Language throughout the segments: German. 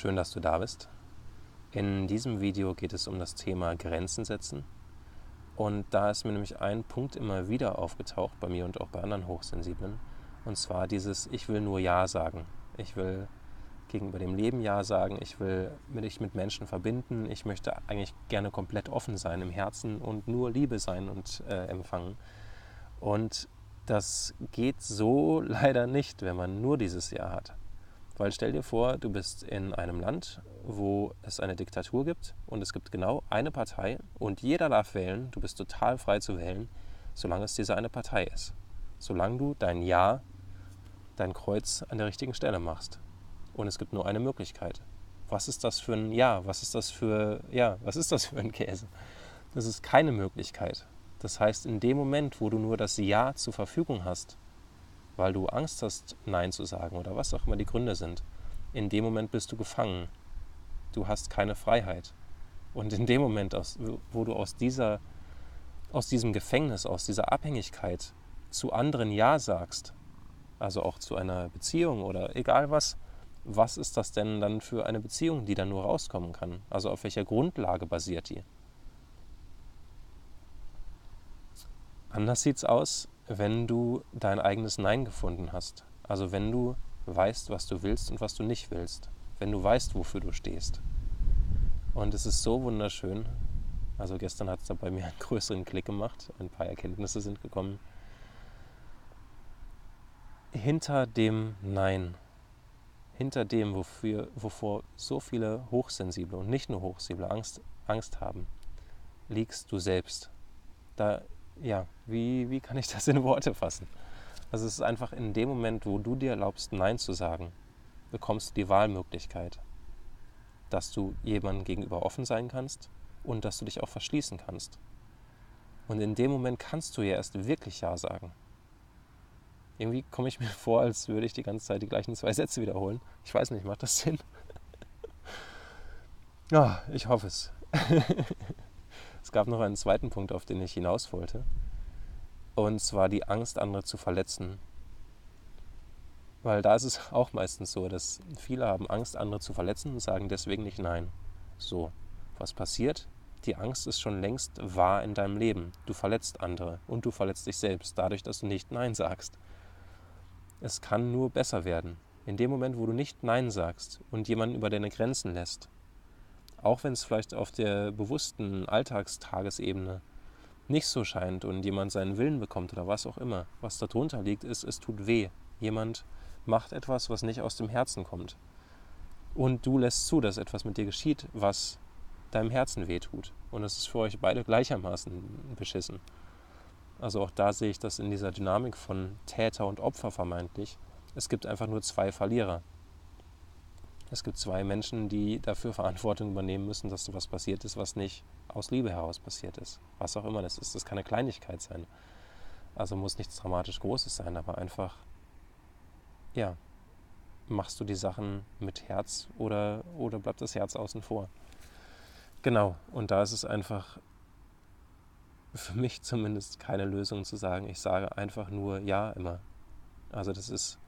Schön, dass du da bist. In diesem Video geht es um das Thema Grenzen setzen. Und da ist mir nämlich ein Punkt immer wieder aufgetaucht, bei mir und auch bei anderen Hochsensiblen. Und zwar dieses, ich will nur Ja sagen. Ich will gegenüber dem Leben Ja sagen. Ich will mich mit Menschen verbinden. Ich möchte eigentlich gerne komplett offen sein im Herzen und nur Liebe sein und äh, empfangen. Und das geht so leider nicht, wenn man nur dieses Ja hat. Weil stell dir vor, du bist in einem Land, wo es eine Diktatur gibt und es gibt genau eine Partei und jeder darf wählen, du bist total frei zu wählen, solange es diese eine Partei ist. Solange du dein Ja, dein Kreuz an der richtigen Stelle machst. Und es gibt nur eine Möglichkeit. Was ist das für ein Ja? Was ist das für, ja, was ist das für ein Käse? Das ist keine Möglichkeit. Das heißt, in dem Moment, wo du nur das Ja zur Verfügung hast, weil du Angst hast, Nein zu sagen oder was auch immer die Gründe sind, in dem Moment bist du gefangen. Du hast keine Freiheit. Und in dem Moment, wo du aus, dieser, aus diesem Gefängnis, aus dieser Abhängigkeit zu anderen Ja sagst, also auch zu einer Beziehung oder egal was, was ist das denn dann für eine Beziehung, die dann nur rauskommen kann? Also auf welcher Grundlage basiert die? Anders sieht es aus, wenn du dein eigenes Nein gefunden hast. Also wenn du weißt, was du willst und was du nicht willst. Wenn du weißt, wofür du stehst. Und es ist so wunderschön. Also gestern hat es da bei mir einen größeren Klick gemacht. Ein paar Erkenntnisse sind gekommen. Hinter dem Nein, hinter dem, wofür, wovor so viele Hochsensible und nicht nur Hochsensible Angst, Angst haben, liegst du selbst. Da ja, wie, wie kann ich das in Worte fassen? Also es ist einfach in dem Moment, wo du dir erlaubst, Nein zu sagen, bekommst du die Wahlmöglichkeit, dass du jemandem gegenüber offen sein kannst und dass du dich auch verschließen kannst. Und in dem Moment kannst du ja erst wirklich Ja sagen. Irgendwie komme ich mir vor, als würde ich die ganze Zeit die gleichen zwei Sätze wiederholen. Ich weiß nicht, macht das Sinn? Ja, ich hoffe es. Es gab noch einen zweiten Punkt, auf den ich hinaus wollte. Und zwar die Angst, andere zu verletzen. Weil da ist es auch meistens so, dass viele haben Angst, andere zu verletzen und sagen deswegen nicht Nein. So, was passiert? Die Angst ist schon längst wahr in deinem Leben. Du verletzt andere und du verletzt dich selbst, dadurch, dass du nicht Nein sagst. Es kann nur besser werden. In dem Moment, wo du nicht Nein sagst und jemanden über deine Grenzen lässt, auch wenn es vielleicht auf der bewussten Alltagstagesebene nicht so scheint und jemand seinen Willen bekommt oder was auch immer, was darunter liegt, ist, es tut weh. Jemand macht etwas, was nicht aus dem Herzen kommt. Und du lässt zu, dass etwas mit dir geschieht, was deinem Herzen weh tut. Und es ist für euch beide gleichermaßen beschissen. Also auch da sehe ich das in dieser Dynamik von Täter und Opfer vermeintlich. Es gibt einfach nur zwei Verlierer. Es gibt zwei Menschen, die dafür Verantwortung übernehmen müssen, dass was passiert ist, was nicht aus Liebe heraus passiert ist. Was auch immer das ist. Das kann eine Kleinigkeit sein. Also muss nichts dramatisch Großes sein, aber einfach, ja, machst du die Sachen mit Herz oder, oder bleibt das Herz außen vor? Genau, und da ist es einfach für mich zumindest keine Lösung zu sagen, ich sage einfach nur Ja immer. Also das ist,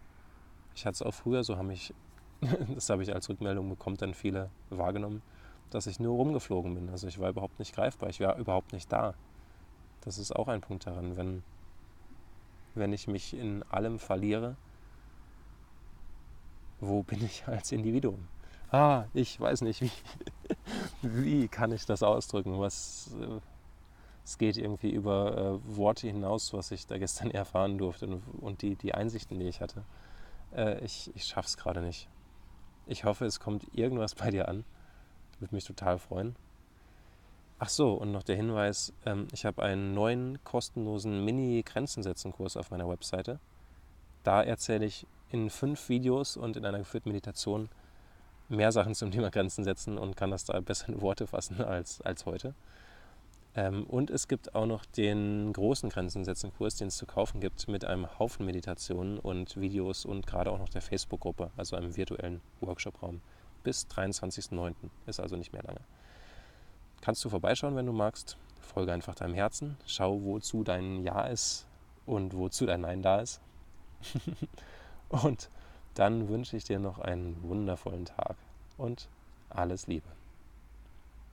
ich hatte es auch früher, so haben mich das habe ich als Rückmeldung bekommen, dann viele wahrgenommen, dass ich nur rumgeflogen bin. Also ich war überhaupt nicht greifbar, ich war überhaupt nicht da. Das ist auch ein Punkt daran, wenn, wenn ich mich in allem verliere, wo bin ich als Individuum? Ah, ich weiß nicht, wie, wie kann ich das ausdrücken? Was, äh, es geht irgendwie über äh, Worte hinaus, was ich da gestern erfahren durfte und, und die, die Einsichten, die ich hatte. Äh, ich ich schaffe es gerade nicht. Ich hoffe, es kommt irgendwas bei dir an. Würde mich total freuen. Ach so, und noch der Hinweis, ähm, ich habe einen neuen kostenlosen Mini-Grenzen-Setzen-Kurs auf meiner Webseite. Da erzähle ich in fünf Videos und in einer geführten Meditation mehr Sachen zum Thema Grenzen setzen und kann das da besser in Worte fassen als, als heute. Ähm, und es gibt auch noch den großen Grenzen setzen Kurs, den es zu kaufen gibt, mit einem Haufen Meditationen und Videos und gerade auch noch der Facebook-Gruppe, also einem virtuellen Workshop-Raum. Bis 23.09. ist also nicht mehr lange. Kannst du vorbeischauen, wenn du magst. Folge einfach deinem Herzen. Schau, wozu dein Ja ist und wozu dein Nein da ist. und dann wünsche ich dir noch einen wundervollen Tag und alles Liebe.